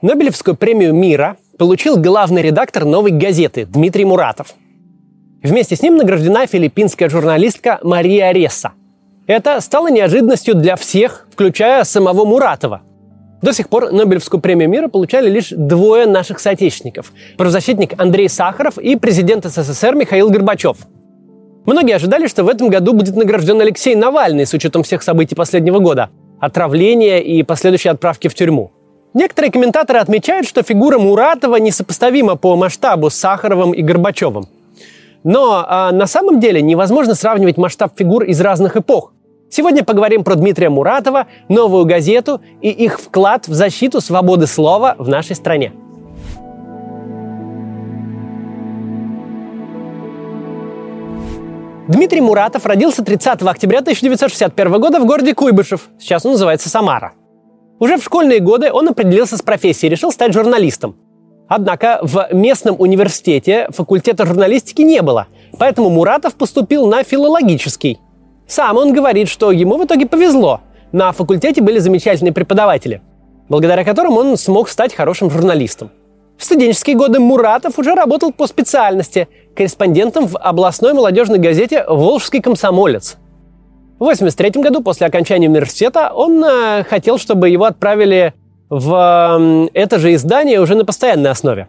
Нобелевскую премию мира получил главный редактор «Новой газеты» Дмитрий Муратов. Вместе с ним награждена филиппинская журналистка Мария Ресса. Это стало неожиданностью для всех, включая самого Муратова. До сих пор Нобелевскую премию мира получали лишь двое наших соотечественников – правозащитник Андрей Сахаров и президент СССР Михаил Горбачев. Многие ожидали, что в этом году будет награжден Алексей Навальный с учетом всех событий последнего года – отравления и последующей отправки в тюрьму – Некоторые комментаторы отмечают, что фигура Муратова несопоставима по масштабу с Сахаровым и Горбачевым. Но а, на самом деле невозможно сравнивать масштаб фигур из разных эпох. Сегодня поговорим про Дмитрия Муратова, новую газету и их вклад в защиту свободы слова в нашей стране. Дмитрий Муратов родился 30 октября 1961 года в городе Куйбышев. Сейчас он называется Самара. Уже в школьные годы он определился с профессией, решил стать журналистом. Однако в местном университете факультета журналистики не было, поэтому Муратов поступил на филологический. Сам он говорит, что ему в итоге повезло. На факультете были замечательные преподаватели, благодаря которым он смог стать хорошим журналистом. В студенческие годы Муратов уже работал по специальности корреспондентом в областной молодежной газете «Волжский комсомолец», в 1983 году, после окончания университета, он э, хотел, чтобы его отправили в э, это же издание уже на постоянной основе.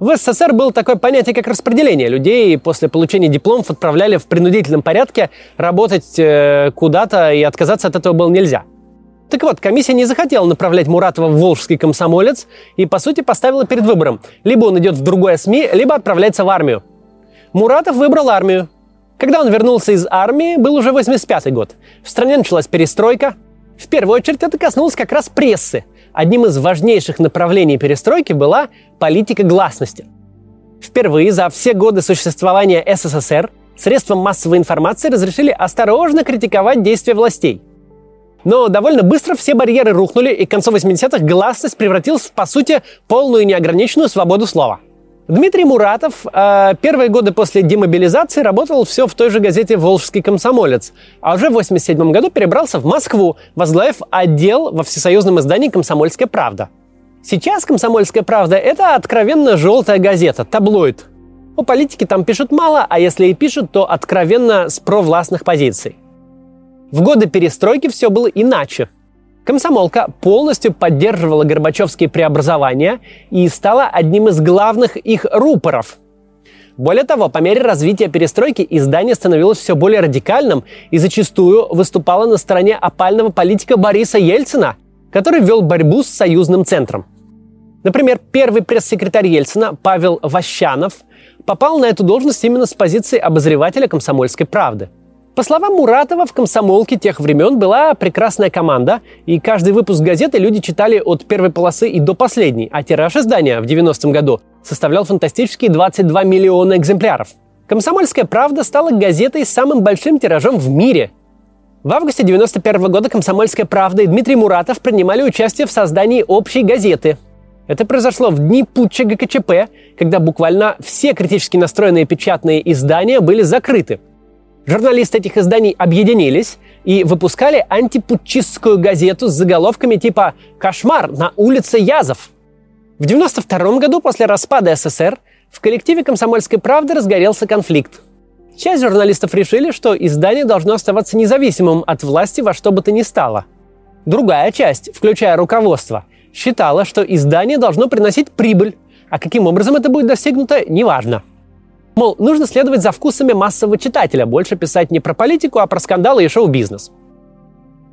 В СССР было такое понятие, как распределение людей. После получения дипломов отправляли в принудительном порядке работать э, куда-то, и отказаться от этого было нельзя. Так вот, комиссия не захотела направлять Муратова в Волжский комсомолец и, по сути, поставила перед выбором. Либо он идет в другое СМИ, либо отправляется в армию. Муратов выбрал армию. Когда он вернулся из армии, был уже 85 год. В стране началась перестройка. В первую очередь это коснулось как раз прессы. Одним из важнейших направлений перестройки была политика гласности. Впервые за все годы существования СССР средствам массовой информации разрешили осторожно критиковать действия властей. Но довольно быстро все барьеры рухнули, и к концу 80-х гласность превратилась в, по сути, полную неограниченную свободу слова – Дмитрий Муратов э, первые годы после демобилизации работал все в той же газете «Волжский комсомолец», а уже в 1987 году перебрался в Москву, возглавив отдел во всесоюзном издании «Комсомольская правда». Сейчас «Комсомольская правда» — это откровенно желтая газета, таблоид. О политике там пишут мало, а если и пишут, то откровенно с провластных позиций. В годы перестройки все было иначе. Комсомолка полностью поддерживала Горбачевские преобразования и стала одним из главных их рупоров. Более того, по мере развития перестройки издание становилось все более радикальным и зачастую выступало на стороне опального политика Бориса Ельцина, который вел борьбу с союзным центром. Например, первый пресс-секретарь Ельцина Павел Ващанов попал на эту должность именно с позиции обозревателя «Комсомольской правды». По словам Муратова, в «Комсомолке» тех времен была прекрасная команда, и каждый выпуск газеты люди читали от первой полосы и до последней, а тираж издания в 90-м году составлял фантастические 22 миллиона экземпляров. «Комсомольская правда» стала газетой с самым большим тиражом в мире. В августе 91 -го года «Комсомольская правда» и Дмитрий Муратов принимали участие в создании общей газеты. Это произошло в дни путча ГКЧП, когда буквально все критически настроенные печатные издания были закрыты – Журналисты этих изданий объединились и выпускали антипутчистскую газету с заголовками типа «Кошмар на улице Язов». В 1992 году после распада СССР в коллективе «Комсомольской правды» разгорелся конфликт. Часть журналистов решили, что издание должно оставаться независимым от власти во что бы то ни стало. Другая часть, включая руководство, считала, что издание должно приносить прибыль, а каким образом это будет достигнуто, неважно – Мол, нужно следовать за вкусами массового читателя, больше писать не про политику, а про скандалы и шоу-бизнес.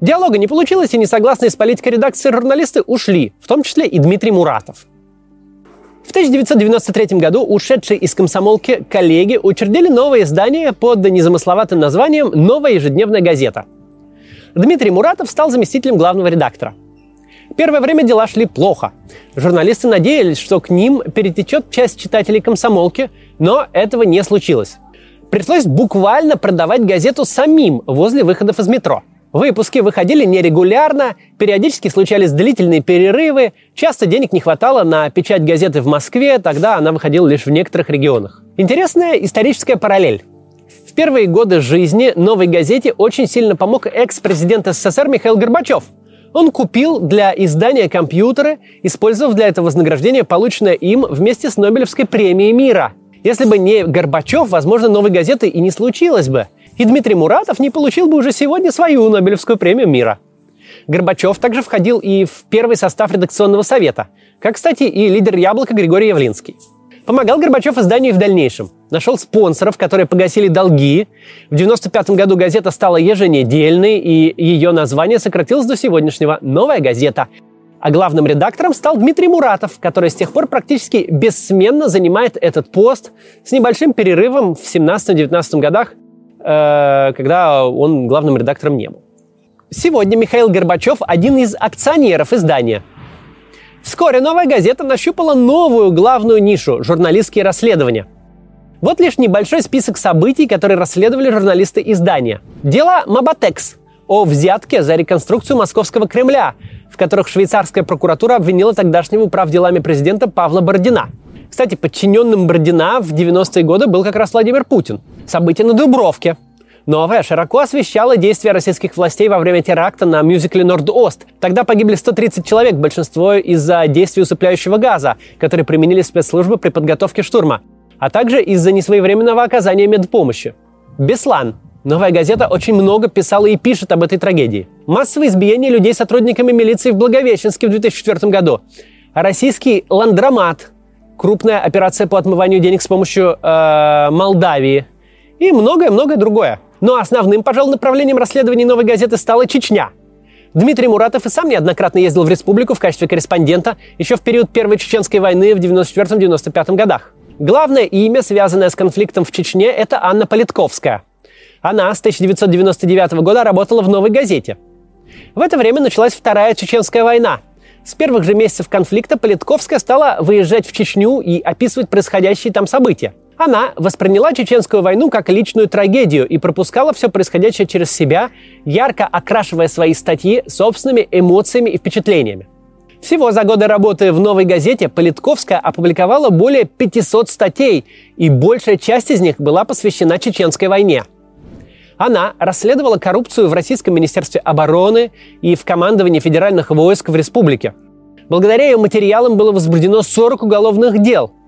Диалога не получилось, и несогласные с политикой редакции журналисты ушли, в том числе и Дмитрий Муратов. В 1993 году ушедшие из комсомолки коллеги учредили новое издание под незамысловатым названием «Новая ежедневная газета». Дмитрий Муратов стал заместителем главного редактора. Первое время дела шли плохо. Журналисты надеялись, что к ним перетечет часть читателей комсомолки, но этого не случилось. Пришлось буквально продавать газету самим возле выходов из метро. Выпуски выходили нерегулярно, периодически случались длительные перерывы, часто денег не хватало на печать газеты в Москве, тогда она выходила лишь в некоторых регионах. Интересная историческая параллель. В первые годы жизни новой газете очень сильно помог экс-президент СССР Михаил Горбачев – Он купил для издания компьютеры, использовав для этого вознаграждение, полученное им вместе с Нобелевской премией мира. Если бы не Горбачев, возможно, новой газеты и не случилось бы. И Дмитрий Муратов не получил бы уже сегодня свою Нобелевскую премию мира. Горбачев также входил и в первый состав редакционного совета, как, кстати, и лидер «Яблока» Григорий Явлинский. Помогал Горбачев изданию и в дальнейшем. Нашел спонсоров, которые погасили долги. В 1995 году газета стала еженедельной, и ее название сократилось до сегодняшнего «Новая газета». А главным редактором стал Дмитрий Муратов, который с тех пор практически бессменно занимает этот пост с небольшим перерывом в 17-19 годах, э, когда он главным редактором не был. Сегодня Михаил Горбачев один из акционеров издания. Вскоре новая газета нащупала новую главную нишу – журналистские расследования. Вот лишь небольшой список событий, которые расследовали журналисты издания. Дело Мабатекс о взятке за реконструкцию московского Кремля, в которых швейцарская прокуратура обвинила тогдашнего прав делами президента Павла Бородина. Кстати, подчиненным Бородина в 90-е годы был как раз Владимир Путин. События на Дубровке – Новая широко освещала действия российских властей во время теракта на мюзикле «Норд-Ост». Тогда погибли 130 человек, большинство из-за действий усыпляющего газа, который применили спецслужбы при подготовке штурма, а также из-за несвоевременного оказания медпомощи. Беслан. Новая газета очень много писала и пишет об этой трагедии. Массовое избиение людей сотрудниками милиции в Благовещенске в 2004 году. Российский ландромат. Крупная операция по отмыванию денег с помощью э, Молдавии. И многое-многое другое. Но основным, пожалуй, направлением расследований «Новой газеты» стала Чечня. Дмитрий Муратов и сам неоднократно ездил в республику в качестве корреспондента еще в период Первой Чеченской войны в 94-95 годах. Главное имя, связанное с конфликтом в Чечне, это Анна Политковская. Она с 1999 года работала в «Новой газете». В это время началась Вторая Чеченская война. С первых же месяцев конфликта Политковская стала выезжать в Чечню и описывать происходящие там события. Она восприняла чеченскую войну как личную трагедию и пропускала все происходящее через себя, ярко окрашивая свои статьи собственными эмоциями и впечатлениями. Всего за годы работы в «Новой газете» Политковская опубликовала более 500 статей, и большая часть из них была посвящена Чеченской войне. Она расследовала коррупцию в Российском Министерстве обороны и в командовании федеральных войск в республике. Благодаря ее материалам было возбуждено 40 уголовных дел –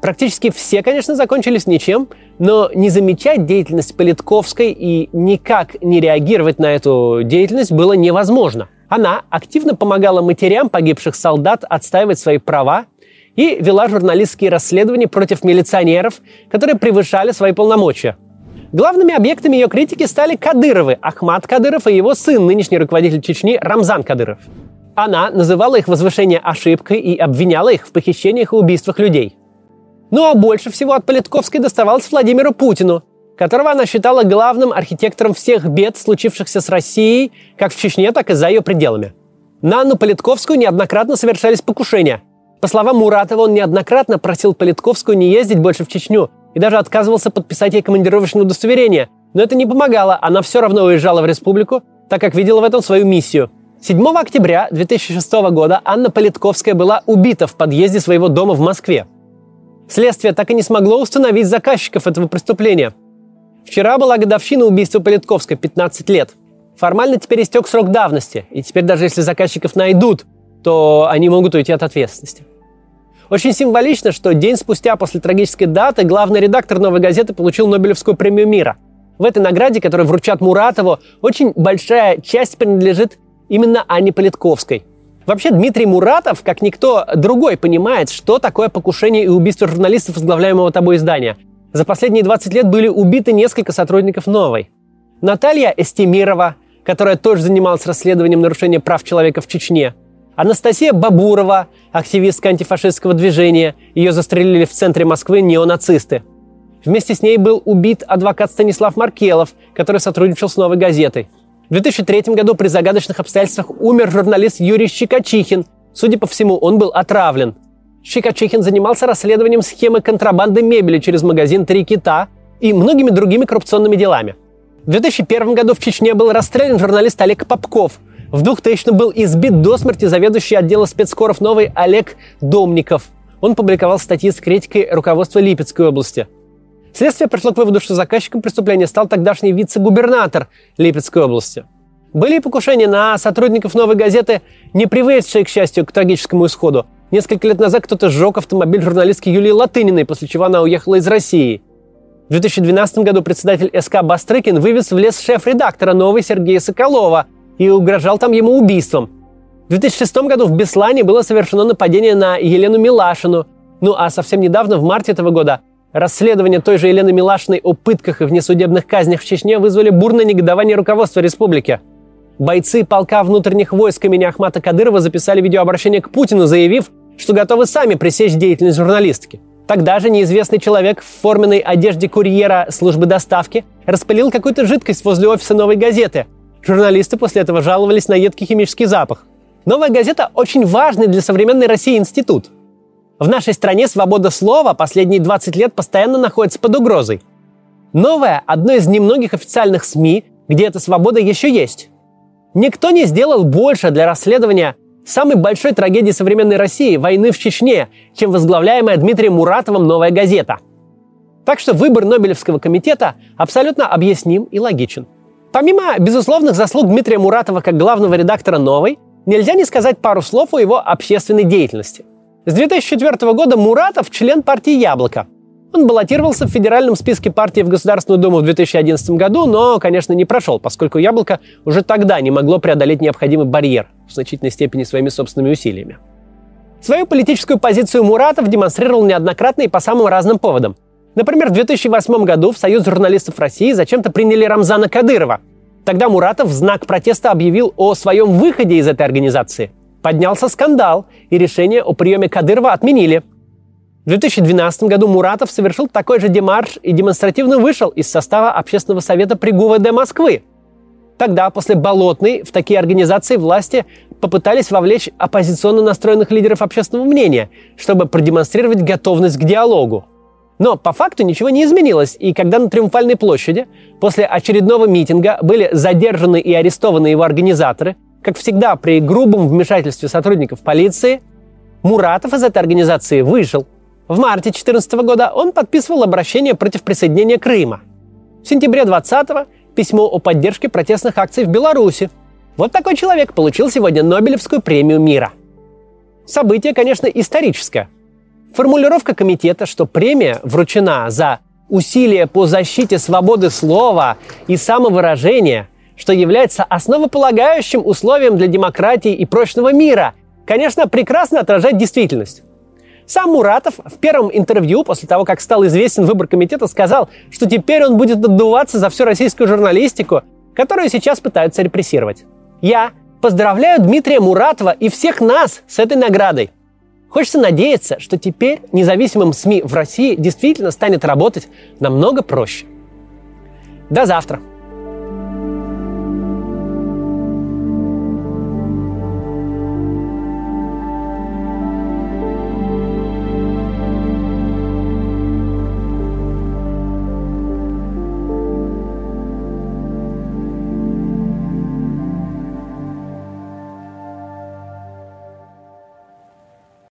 Практически все, конечно, закончились ничем, но не замечать деятельность Политковской и никак не реагировать на эту деятельность было невозможно. Она активно помогала матерям погибших солдат отстаивать свои права и вела журналистские расследования против милиционеров, которые превышали свои полномочия. Главными объектами ее критики стали Кадыровы, Ахмат Кадыров и его сын, нынешний руководитель Чечни Рамзан Кадыров. Она называла их возвышение ошибкой и обвиняла их в похищениях и убийствах людей. Ну а больше всего от Политковской доставалось Владимиру Путину, которого она считала главным архитектором всех бед, случившихся с Россией, как в Чечне, так и за ее пределами. На Анну Политковскую неоднократно совершались покушения. По словам Муратова, он неоднократно просил Политковскую не ездить больше в Чечню и даже отказывался подписать ей командировочное удостоверение. Но это не помогало, она все равно уезжала в республику, так как видела в этом свою миссию. 7 октября 2006 года Анна Политковская была убита в подъезде своего дома в Москве. Следствие так и не смогло установить заказчиков этого преступления. Вчера была годовщина убийства Политковской, 15 лет. Формально теперь истек срок давности, и теперь даже если заказчиков найдут, то они могут уйти от ответственности. Очень символично, что день спустя после трагической даты главный редактор «Новой газеты» получил Нобелевскую премию мира. В этой награде, которую вручат Муратову, очень большая часть принадлежит именно Анне Политковской – Вообще Дмитрий Муратов, как никто другой, понимает, что такое покушение и убийство журналистов, возглавляемого тобой издания. За последние 20 лет были убиты несколько сотрудников новой. Наталья Эстемирова, которая тоже занималась расследованием нарушения прав человека в Чечне. Анастасия Бабурова, активистка антифашистского движения. Ее застрелили в центре Москвы неонацисты. Вместе с ней был убит адвокат Станислав Маркелов, который сотрудничал с «Новой газетой. В 2003 году при загадочных обстоятельствах умер журналист Юрий Щекочихин. Судя по всему, он был отравлен. Щекочихин занимался расследованием схемы контрабанды мебели через магазин «Три кита» и многими другими коррупционными делами. В 2001 году в Чечне был расстрелян журналист Олег Попков. В 2000 был избит до смерти заведующий отдела спецкоров «Новый» Олег Домников. Он публиковал статьи с критикой руководства Липецкой области – Следствие пришло к выводу, что заказчиком преступления стал тогдашний вице-губернатор Липецкой области. Были покушения на сотрудников «Новой газеты», не приведшие, к счастью, к трагическому исходу. Несколько лет назад кто-то сжег автомобиль журналистки Юлии Латыниной, после чего она уехала из России. В 2012 году председатель СК Бастрыкин вывез в лес шеф-редактора «Новой» Сергея Соколова и угрожал там ему убийством. В 2006 году в Беслане было совершено нападение на Елену Милашину. Ну а совсем недавно, в марте этого года, расследование той же Елены Милашиной о пытках и внесудебных казнях в Чечне вызвали бурное негодование руководства республики – Бойцы полка внутренних войск имени Ахмата Кадырова записали видеообращение к Путину, заявив, что готовы сами пресечь деятельность журналистки. Тогда же неизвестный человек в форменной одежде курьера службы доставки распылил какую-то жидкость возле офиса «Новой газеты». Журналисты после этого жаловались на едкий химический запах. «Новая газета» – очень важный для современной России институт. В нашей стране свобода слова последние 20 лет постоянно находится под угрозой. «Новая» – одно из немногих официальных СМИ, где эта свобода еще есть. Никто не сделал больше для расследования самой большой трагедии современной России – войны в Чечне, чем возглавляемая Дмитрием Муратовым «Новая газета». Так что выбор Нобелевского комитета абсолютно объясним и логичен. Помимо безусловных заслуг Дмитрия Муратова как главного редактора «Новой», нельзя не сказать пару слов о его общественной деятельности. С 2004 года Муратов – член партии «Яблоко», он баллотировался в федеральном списке партии в Государственную Думу в 2011 году, но, конечно, не прошел, поскольку «Яблоко» уже тогда не могло преодолеть необходимый барьер в значительной степени своими собственными усилиями. Свою политическую позицию Муратов демонстрировал неоднократно и по самым разным поводам. Например, в 2008 году в Союз журналистов России зачем-то приняли Рамзана Кадырова. Тогда Муратов в знак протеста объявил о своем выходе из этой организации. Поднялся скандал, и решение о приеме Кадырова отменили – в 2012 году Муратов совершил такой же демарш и демонстративно вышел из состава Общественного совета при ГУВД Москвы. Тогда, после Болотной, в такие организации власти попытались вовлечь оппозиционно настроенных лидеров общественного мнения, чтобы продемонстрировать готовность к диалогу. Но по факту ничего не изменилось, и когда на Триумфальной площади после очередного митинга были задержаны и арестованы его организаторы, как всегда при грубом вмешательстве сотрудников полиции, Муратов из этой организации вышел – в марте 2014 года он подписывал обращение против присоединения Крыма. В сентябре 2020 письмо о поддержке протестных акций в Беларуси. Вот такой человек получил сегодня Нобелевскую премию мира. Событие, конечно, историческое. Формулировка комитета, что премия вручена за усилия по защите свободы слова и самовыражения, что является основополагающим условием для демократии и прочного мира, конечно, прекрасно отражает действительность. Сам Муратов в первом интервью, после того, как стал известен выбор комитета, сказал, что теперь он будет отдуваться за всю российскую журналистику, которую сейчас пытаются репрессировать. Я поздравляю Дмитрия Муратова и всех нас с этой наградой. Хочется надеяться, что теперь независимым СМИ в России действительно станет работать намного проще. До завтра!